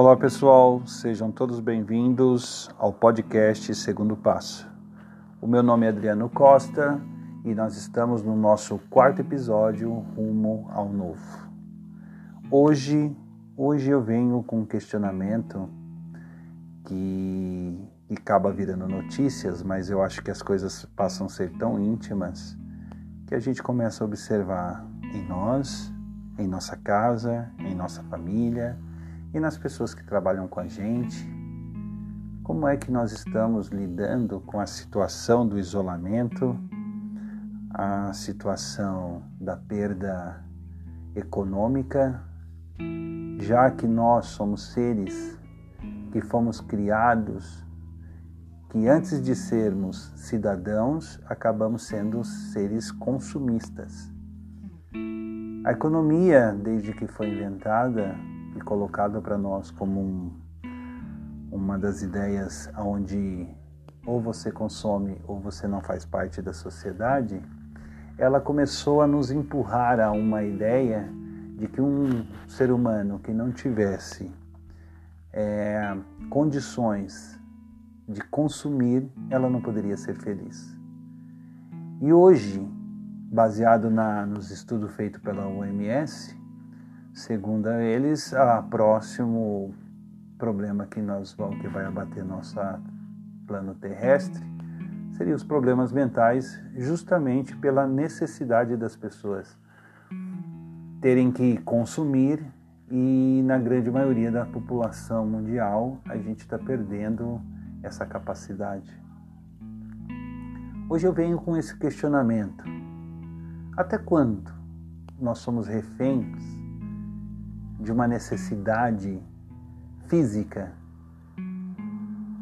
Olá pessoal, sejam todos bem-vindos ao podcast Segundo Passo. O meu nome é Adriano Costa e nós estamos no nosso quarto episódio rumo ao novo. Hoje, hoje eu venho com um questionamento que, que acaba virando notícias, mas eu acho que as coisas passam a ser tão íntimas que a gente começa a observar em nós, em nossa casa, em nossa família e nas pessoas que trabalham com a gente. Como é que nós estamos lidando com a situação do isolamento, a situação da perda econômica, já que nós somos seres que fomos criados, que antes de sermos cidadãos, acabamos sendo seres consumistas. A economia, desde que foi inventada, e colocado para nós como um, uma das ideias onde ou você consome ou você não faz parte da sociedade, ela começou a nos empurrar a uma ideia de que um ser humano que não tivesse é, condições de consumir, ela não poderia ser feliz. E hoje, baseado na, nos estudos feitos pela OMS, Segundo eles, o próximo problema que nós vamos que vai abater nosso plano terrestre seria os problemas mentais, justamente pela necessidade das pessoas terem que consumir e na grande maioria da população mundial a gente está perdendo essa capacidade. Hoje eu venho com esse questionamento: até quando nós somos reféns de uma necessidade física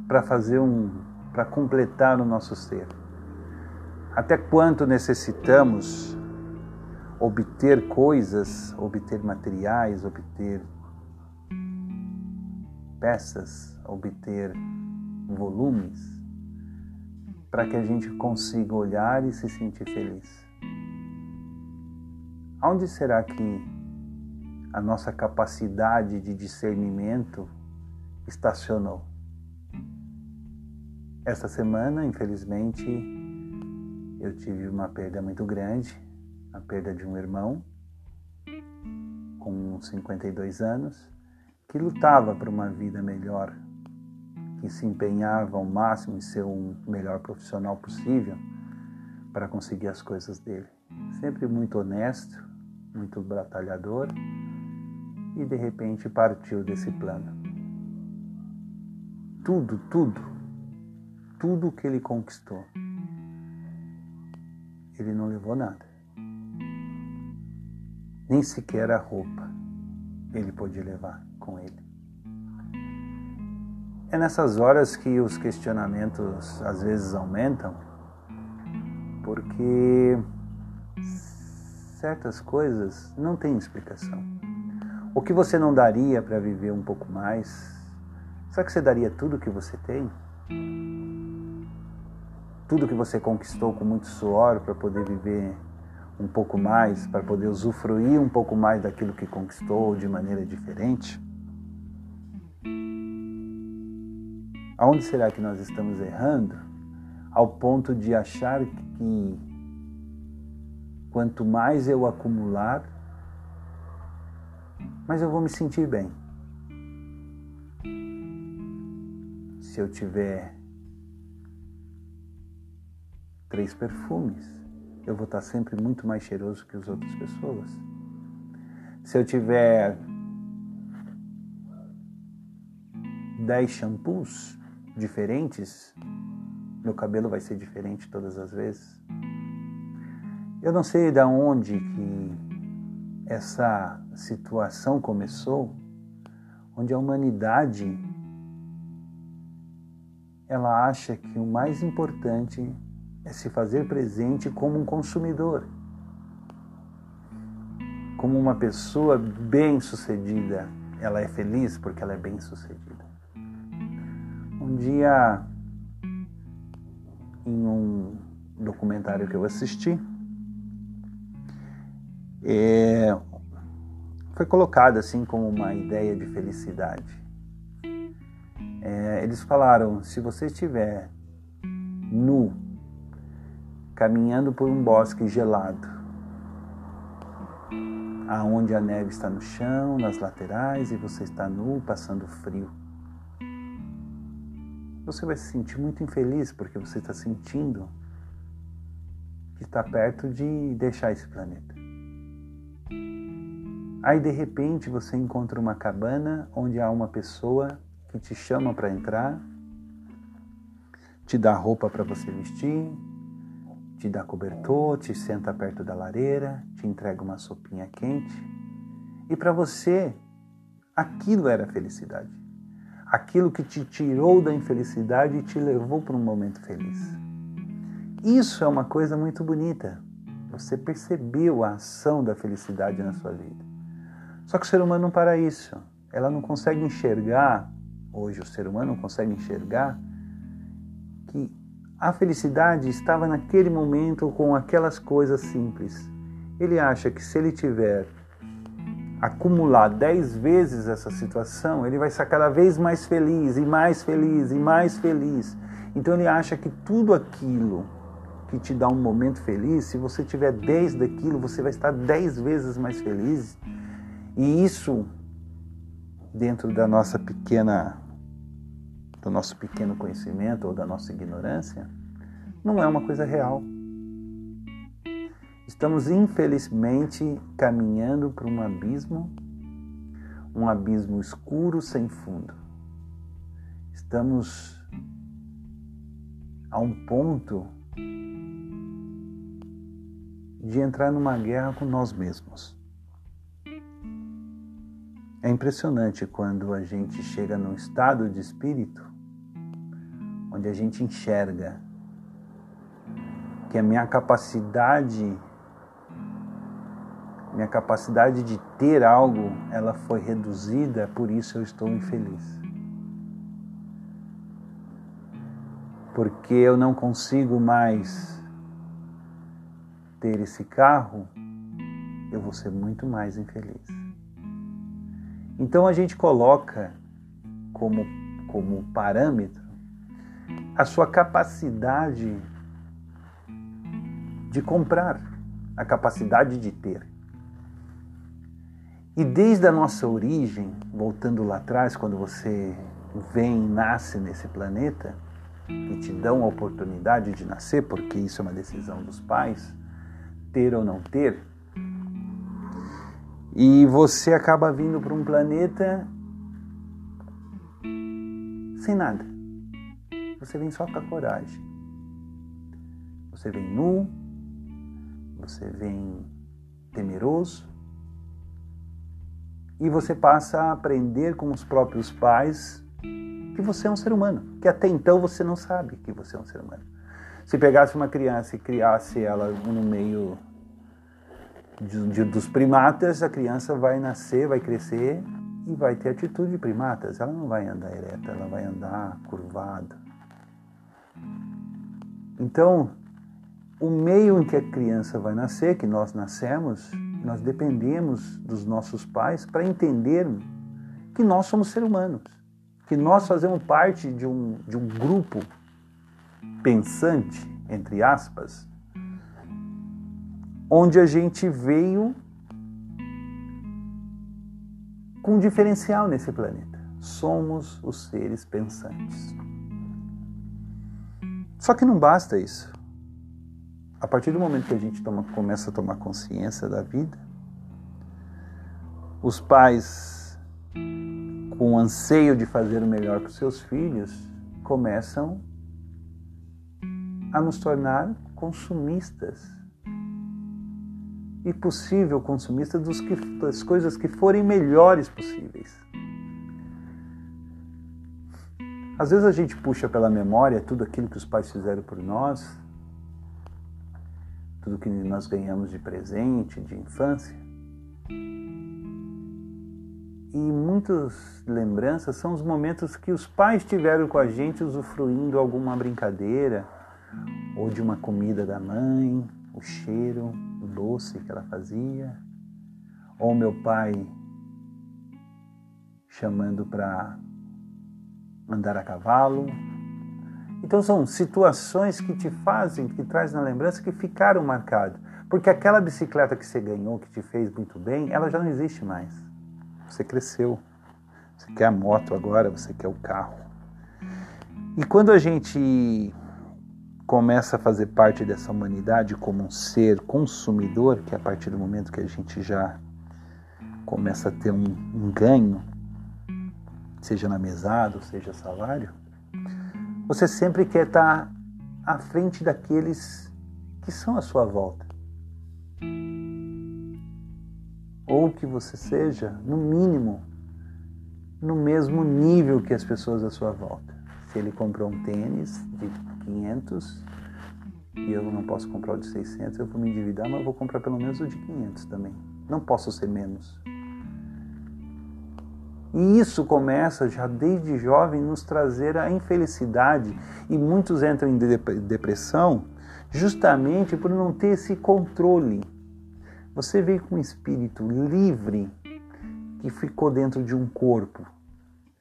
para fazer um para completar o nosso ser. Até quanto necessitamos obter coisas, obter materiais, obter peças, obter volumes, para que a gente consiga olhar e se sentir feliz. Aonde será que a nossa capacidade de discernimento estacionou. Esta semana, infelizmente, eu tive uma perda muito grande, a perda de um irmão com 52 anos, que lutava por uma vida melhor, que se empenhava ao máximo em ser o melhor profissional possível para conseguir as coisas dele. Sempre muito honesto, muito batalhador e de repente partiu desse plano. Tudo, tudo, tudo que ele conquistou, ele não levou nada. Nem sequer a roupa ele pôde levar com ele. É nessas horas que os questionamentos às vezes aumentam, porque certas coisas não têm explicação. O que você não daria para viver um pouco mais? Será que você daria tudo o que você tem? Tudo que você conquistou com muito suor para poder viver um pouco mais, para poder usufruir um pouco mais daquilo que conquistou de maneira diferente? Aonde será que nós estamos errando ao ponto de achar que quanto mais eu acumular, mas eu vou me sentir bem. Se eu tiver três perfumes, eu vou estar sempre muito mais cheiroso que as outras pessoas. Se eu tiver dez shampoos diferentes, meu cabelo vai ser diferente todas as vezes. Eu não sei de onde que essa situação começou, onde a humanidade ela acha que o mais importante é se fazer presente como um consumidor, como uma pessoa bem-sucedida. Ela é feliz porque ela é bem-sucedida. Um dia, em um documentário que eu assisti, é, foi colocado assim como uma ideia de felicidade. É, eles falaram: se você estiver nu, caminhando por um bosque gelado, aonde a neve está no chão, nas laterais, e você está nu, passando frio. Você vai se sentir muito infeliz porque você está sentindo que está perto de deixar esse planeta. Aí de repente você encontra uma cabana onde há uma pessoa que te chama para entrar, te dá roupa para você vestir, te dá cobertor, te senta perto da lareira, te entrega uma sopinha quente. E para você, aquilo era felicidade. Aquilo que te tirou da infelicidade e te levou para um momento feliz. Isso é uma coisa muito bonita. Você percebeu a ação da felicidade na sua vida. Só que o ser humano não para isso. Ela não consegue enxergar, hoje o ser humano não consegue enxergar, que a felicidade estava naquele momento com aquelas coisas simples. Ele acha que se ele tiver acumular dez vezes essa situação, ele vai ser cada vez mais feliz e mais feliz e mais feliz. Então ele acha que tudo aquilo que te dá um momento feliz, se você tiver dez daquilo, você vai estar dez vezes mais feliz. E isso, dentro da nossa pequena do nosso pequeno conhecimento ou da nossa ignorância, não é uma coisa real. Estamos infelizmente caminhando para um abismo, um abismo escuro sem fundo. Estamos a um ponto de entrar numa guerra com nós mesmos. É impressionante quando a gente chega num estado de espírito onde a gente enxerga que a minha capacidade minha capacidade de ter algo, ela foi reduzida, por isso eu estou infeliz. Porque eu não consigo mais ter esse carro, eu vou ser muito mais infeliz. Então a gente coloca como, como parâmetro a sua capacidade de comprar, a capacidade de ter. E desde a nossa origem, voltando lá atrás, quando você vem e nasce nesse planeta, e te dão a oportunidade de nascer, porque isso é uma decisão dos pais, ter ou não ter, e você acaba vindo para um planeta sem nada. Você vem só com a coragem. Você vem nu, você vem temeroso, e você passa a aprender com os próprios pais que você é um ser humano, que até então você não sabe que você é um ser humano. Se pegasse uma criança e criasse ela no meio de, dos primatas, a criança vai nascer, vai crescer e vai ter atitude de primatas. Ela não vai andar ereta, ela vai andar curvada. Então, o meio em que a criança vai nascer, que nós nascemos, nós dependemos dos nossos pais para entender que nós somos seres humanos, que nós fazemos parte de um, de um grupo pensante, entre aspas, onde a gente veio com um diferencial nesse planeta. Somos os seres pensantes. Só que não basta isso. A partir do momento que a gente toma, começa a tomar consciência da vida, os pais, com o anseio de fazer o melhor para os seus filhos, começam a nos tornar consumistas. E possível consumistas dos que, das coisas que forem melhores possíveis. Às vezes a gente puxa pela memória tudo aquilo que os pais fizeram por nós, tudo que nós ganhamos de presente, de infância. E muitas lembranças são os momentos que os pais tiveram com a gente usufruindo alguma brincadeira ou de uma comida da mãe, o cheiro, o doce que ela fazia, ou meu pai chamando para andar a cavalo. Então são situações que te fazem, que traz na lembrança que ficaram marcadas. Porque aquela bicicleta que você ganhou, que te fez muito bem, ela já não existe mais. Você cresceu. Você quer a moto agora, você quer o carro. E quando a gente começa a fazer parte dessa humanidade como um ser consumidor, que é a partir do momento que a gente já começa a ter um, um ganho, seja na mesada, seja salário, você sempre quer estar à frente daqueles que são à sua volta. Ou que você seja, no mínimo, no mesmo nível que as pessoas à sua volta. Se ele comprou um tênis de 500 e eu não posso comprar o de 600, eu vou me endividar, mas eu vou comprar pelo menos o de 500 também. Não posso ser menos. E isso começa já desde jovem nos trazer a infelicidade e muitos entram em depressão justamente por não ter esse controle. Você veio com um espírito livre que ficou dentro de um corpo,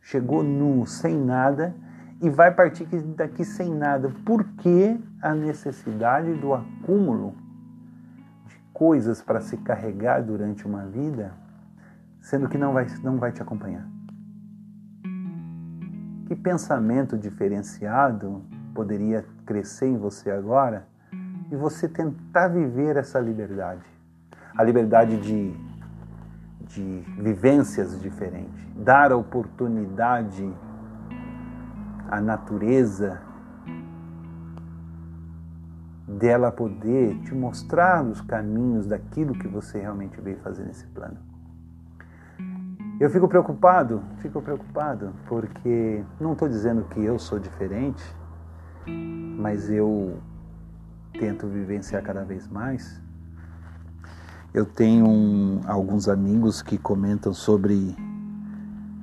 chegou nu, sem nada e vai partir daqui sem nada. Por que a necessidade do acúmulo de coisas para se carregar durante uma vida, sendo que não vai, não vai te acompanhar? Que pensamento diferenciado poderia crescer em você agora e você tentar viver essa liberdade? A liberdade de, de vivências diferentes, dar a oportunidade à natureza dela poder te mostrar os caminhos daquilo que você realmente veio fazer nesse plano. Eu fico preocupado, fico preocupado, porque não estou dizendo que eu sou diferente, mas eu tento vivenciar cada vez mais. Eu tenho um, alguns amigos que comentam sobre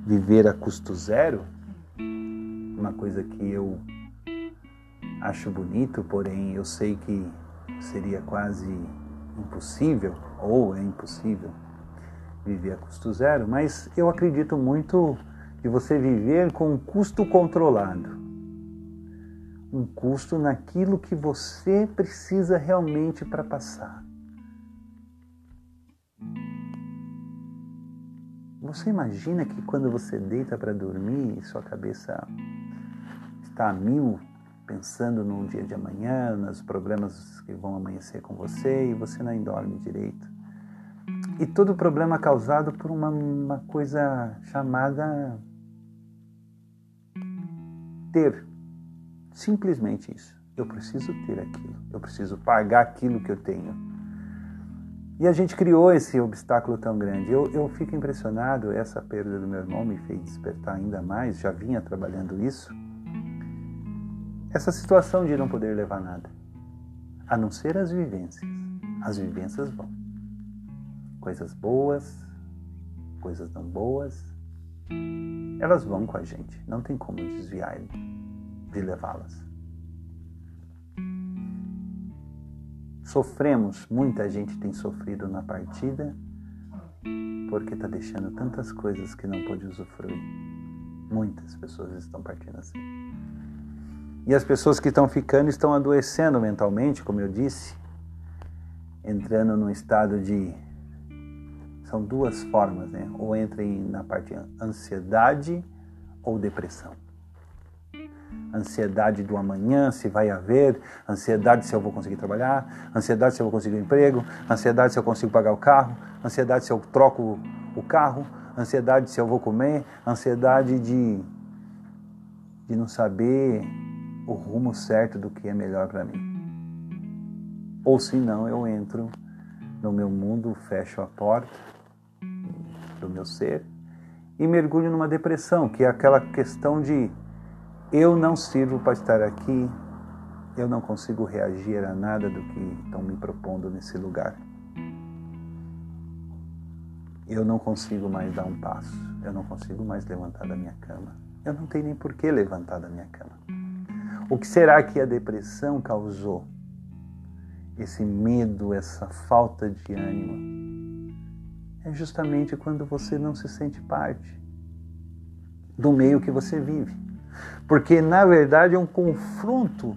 viver a custo zero, uma coisa que eu acho bonito, porém eu sei que seria quase impossível, ou é impossível viver a custo zero, mas eu acredito muito de você viver com um custo controlado. Um custo naquilo que você precisa realmente para passar. Você imagina que quando você deita para dormir, sua cabeça está a mil, pensando no dia de amanhã, nos problemas que vão amanhecer com você e você nem dorme direito. E todo problema causado por uma, uma coisa chamada ter. Simplesmente isso. Eu preciso ter aquilo. Eu preciso pagar aquilo que eu tenho. E a gente criou esse obstáculo tão grande. Eu, eu fico impressionado. Essa perda do meu irmão me fez despertar ainda mais. Já vinha trabalhando isso. Essa situação de não poder levar nada, a não ser as vivências. As vivências vão coisas boas, coisas não boas, elas vão com a gente, não tem como desviar de levá-las. Sofremos, muita gente tem sofrido na partida porque está deixando tantas coisas que não pôde usufruir. Muitas pessoas estão partindo assim. E as pessoas que estão ficando estão adoecendo mentalmente, como eu disse, entrando num estado de são duas formas, né? Ou entra na parte ansiedade ou depressão. Ansiedade do amanhã, se vai haver, ansiedade se eu vou conseguir trabalhar, ansiedade se eu vou conseguir um emprego, ansiedade se eu consigo pagar o carro, ansiedade se eu troco o carro, ansiedade se eu vou comer, ansiedade de, de não saber o rumo certo do que é melhor para mim. Ou se não, eu entro no meu mundo, fecho a porta do meu ser e mergulho numa depressão, que é aquela questão de eu não sirvo para estar aqui, eu não consigo reagir a nada do que estão me propondo nesse lugar. Eu não consigo mais dar um passo, eu não consigo mais levantar da minha cama. Eu não tenho nem por que levantar da minha cama. O que será que a depressão causou? Esse medo, essa falta de ânimo, é justamente quando você não se sente parte do meio que você vive. Porque na verdade é um confronto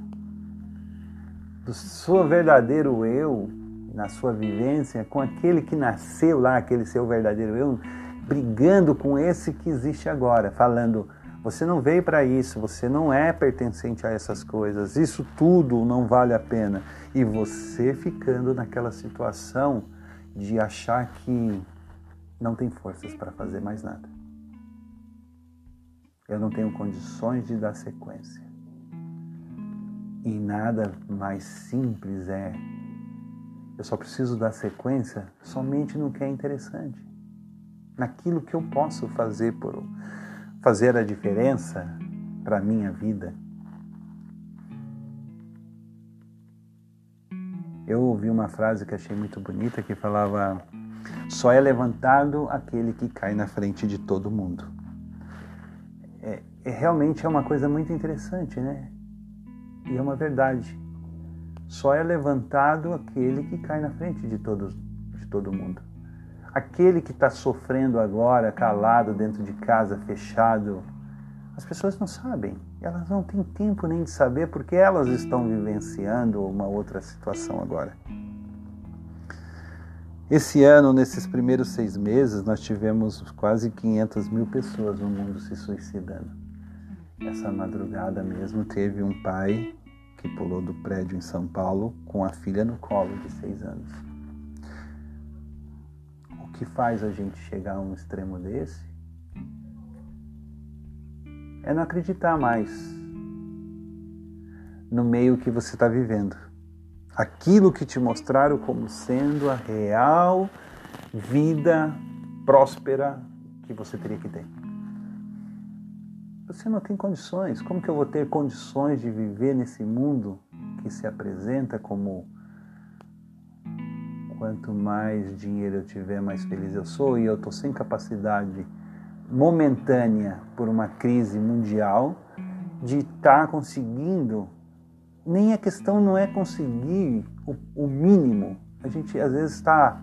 do seu verdadeiro eu, na sua vivência, com aquele que nasceu lá, aquele seu verdadeiro eu, brigando com esse que existe agora, falando: você não veio para isso, você não é pertencente a essas coisas, isso tudo não vale a pena. E você ficando naquela situação de achar que não tem forças para fazer mais nada. Eu não tenho condições de dar sequência. E nada mais simples é. Eu só preciso dar sequência somente no que é interessante, naquilo que eu posso fazer por fazer a diferença para a minha vida. Eu ouvi uma frase que achei muito bonita que falava: só é levantado aquele que cai na frente de todo mundo. Realmente é uma coisa muito interessante, né? E é uma verdade. Só é levantado aquele que cai na frente de, todos, de todo mundo. Aquele que está sofrendo agora, calado dentro de casa, fechado, as pessoas não sabem. Elas não têm tempo nem de saber porque elas estão vivenciando uma outra situação agora. Esse ano, nesses primeiros seis meses, nós tivemos quase 500 mil pessoas no mundo se suicidando. Essa madrugada mesmo teve um pai que pulou do prédio em São Paulo com a filha no colo de seis anos. O que faz a gente chegar a um extremo desse é não acreditar mais no meio que você está vivendo. Aquilo que te mostraram como sendo a real vida próspera que você teria que ter. Você não tem condições. Como que eu vou ter condições de viver nesse mundo que se apresenta como quanto mais dinheiro eu tiver, mais feliz eu sou e eu estou sem capacidade momentânea por uma crise mundial de estar tá conseguindo. Nem a questão não é conseguir o, o mínimo. A gente às vezes está.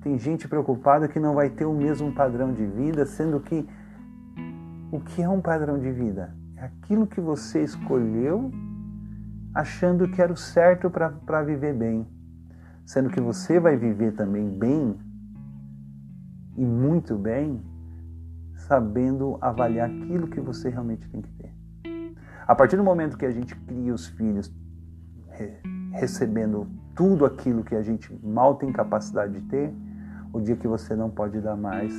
Tem gente preocupada que não vai ter o mesmo padrão de vida, sendo que o que é um padrão de vida? É aquilo que você escolheu achando que era o certo para viver bem. Sendo que você vai viver também bem e muito bem sabendo avaliar aquilo que você realmente tem que ter. A partir do momento que a gente cria os filhos recebendo tudo aquilo que a gente mal tem capacidade de ter, o dia que você não pode dar mais,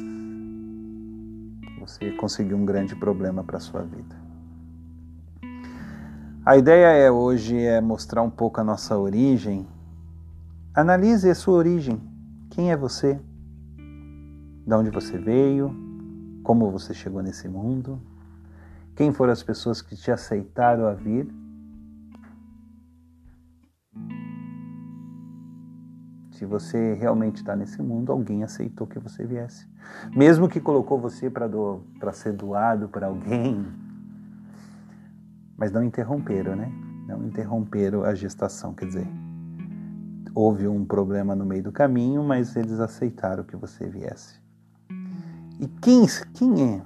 você conseguiu um grande problema para sua vida. A ideia é hoje é mostrar um pouco a nossa origem. Analise a sua origem. Quem é você? De onde você veio? como você chegou nesse mundo, quem foram as pessoas que te aceitaram a vir. Se você realmente está nesse mundo, alguém aceitou que você viesse. Mesmo que colocou você para do, ser doado para alguém, mas não interromperam, né? Não interromperam a gestação, quer dizer, houve um problema no meio do caminho, mas eles aceitaram que você viesse. E quem, quem é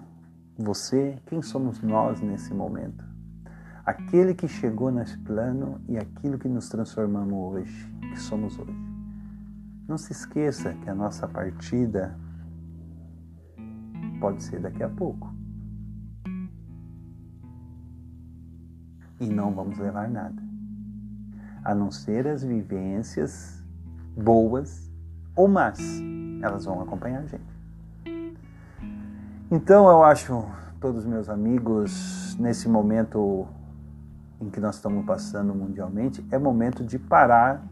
você? Quem somos nós nesse momento? Aquele que chegou nesse plano e aquilo que nos transformamos hoje, que somos hoje. Não se esqueça que a nossa partida pode ser daqui a pouco. E não vamos levar nada, a não ser as vivências boas ou más, elas vão acompanhar a gente. Então eu acho, todos meus amigos, nesse momento em que nós estamos passando mundialmente, é momento de parar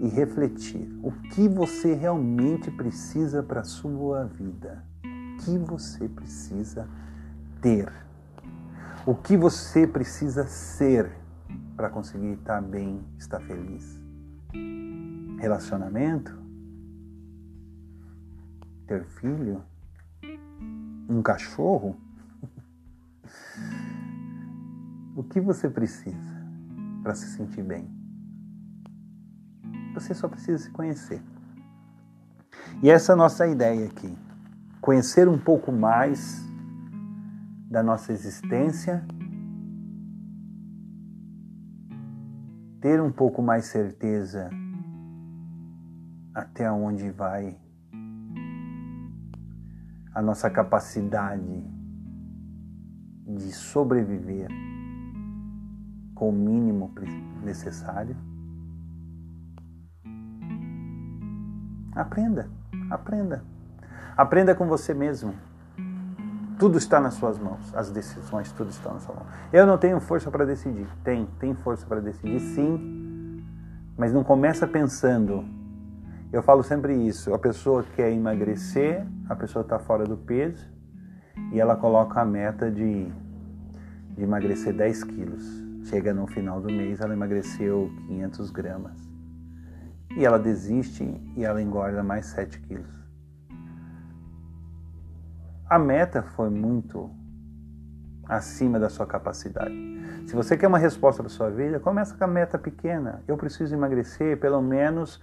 e refletir. O que você realmente precisa para a sua vida? O que você precisa ter? O que você precisa ser para conseguir estar bem, estar feliz? Relacionamento? Ter filho? um cachorro? o que você precisa para se sentir bem? você só precisa se conhecer. E essa é a nossa ideia aqui. Conhecer um pouco mais da nossa existência, ter um pouco mais certeza até onde vai a nossa capacidade de sobreviver com o mínimo necessário. Aprenda, aprenda. Aprenda com você mesmo. Tudo está nas suas mãos, as decisões, tudo está na sua mão. Eu não tenho força para decidir. Tem, tem força para decidir, sim, mas não começa pensando. Eu falo sempre isso. A pessoa quer emagrecer, a pessoa está fora do peso e ela coloca a meta de, de emagrecer 10 quilos. Chega no final do mês, ela emagreceu 500 gramas. E ela desiste e ela engorda mais 7 quilos. A meta foi muito acima da sua capacidade. Se você quer uma resposta para sua vida, começa com a meta pequena. Eu preciso emagrecer, pelo menos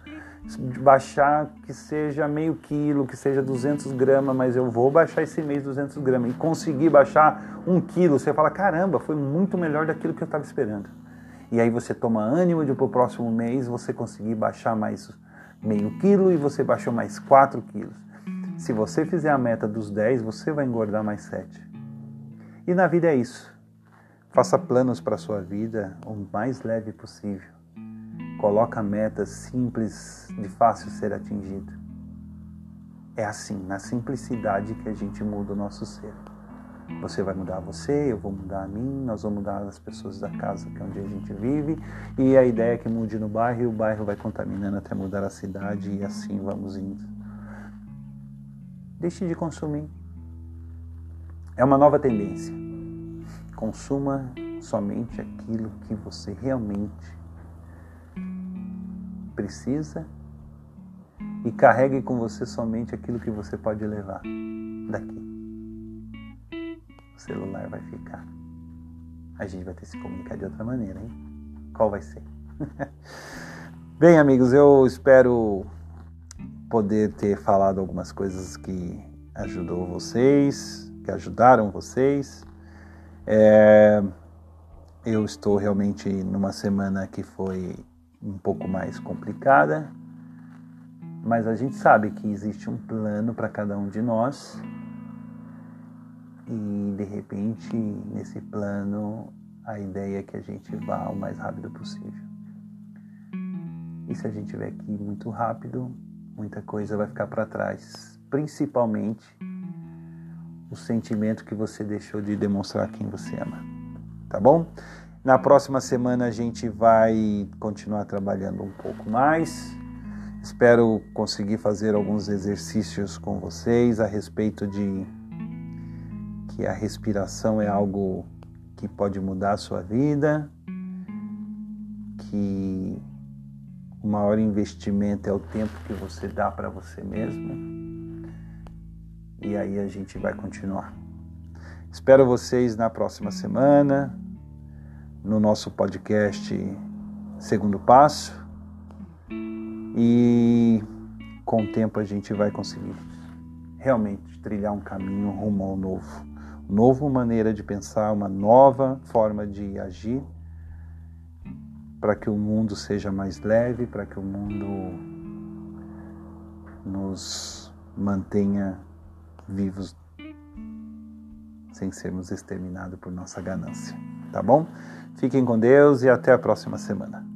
baixar que seja meio quilo, que seja 200 gramas, mas eu vou baixar esse mês 200 gramas. E conseguir baixar um quilo, você fala, caramba, foi muito melhor daquilo que eu estava esperando. E aí você toma ânimo de para o próximo mês você conseguir baixar mais meio quilo e você baixou mais 4 quilos. Se você fizer a meta dos 10, você vai engordar mais 7. E na vida é isso. Faça planos para a sua vida o mais leve possível. Coloca metas simples, de fácil ser atingido. É assim, na simplicidade que a gente muda o nosso ser. Você vai mudar você, eu vou mudar a mim, nós vamos mudar as pessoas da casa que é onde a gente vive. E a ideia é que mude no bairro e o bairro vai contaminando até mudar a cidade e assim vamos indo. Deixe de consumir. É uma nova tendência. Consuma somente aquilo que você realmente precisa e carregue com você somente aquilo que você pode levar daqui. O celular vai ficar. A gente vai ter que se comunicar de outra maneira, hein? Qual vai ser? Bem, amigos, eu espero poder ter falado algumas coisas que ajudou vocês, que ajudaram vocês. É, eu estou realmente numa semana que foi um pouco mais complicada, mas a gente sabe que existe um plano para cada um de nós e de repente nesse plano a ideia é que a gente vá o mais rápido possível. E se a gente estiver aqui muito rápido, muita coisa vai ficar para trás, principalmente o sentimento que você deixou de demonstrar quem você ama. Tá bom? Na próxima semana a gente vai continuar trabalhando um pouco mais. Espero conseguir fazer alguns exercícios com vocês a respeito de que a respiração é algo que pode mudar a sua vida, que o maior investimento é o tempo que você dá para você mesmo. E aí a gente vai continuar. Espero vocês na próxima semana, no nosso podcast Segundo Passo. E com o tempo a gente vai conseguir realmente trilhar um caminho rumo ao novo. Nova maneira de pensar, uma nova forma de agir para que o mundo seja mais leve, para que o mundo nos mantenha vivos sem sermos exterminados por nossa ganância. Tá bom? Fiquem com Deus e até a próxima semana.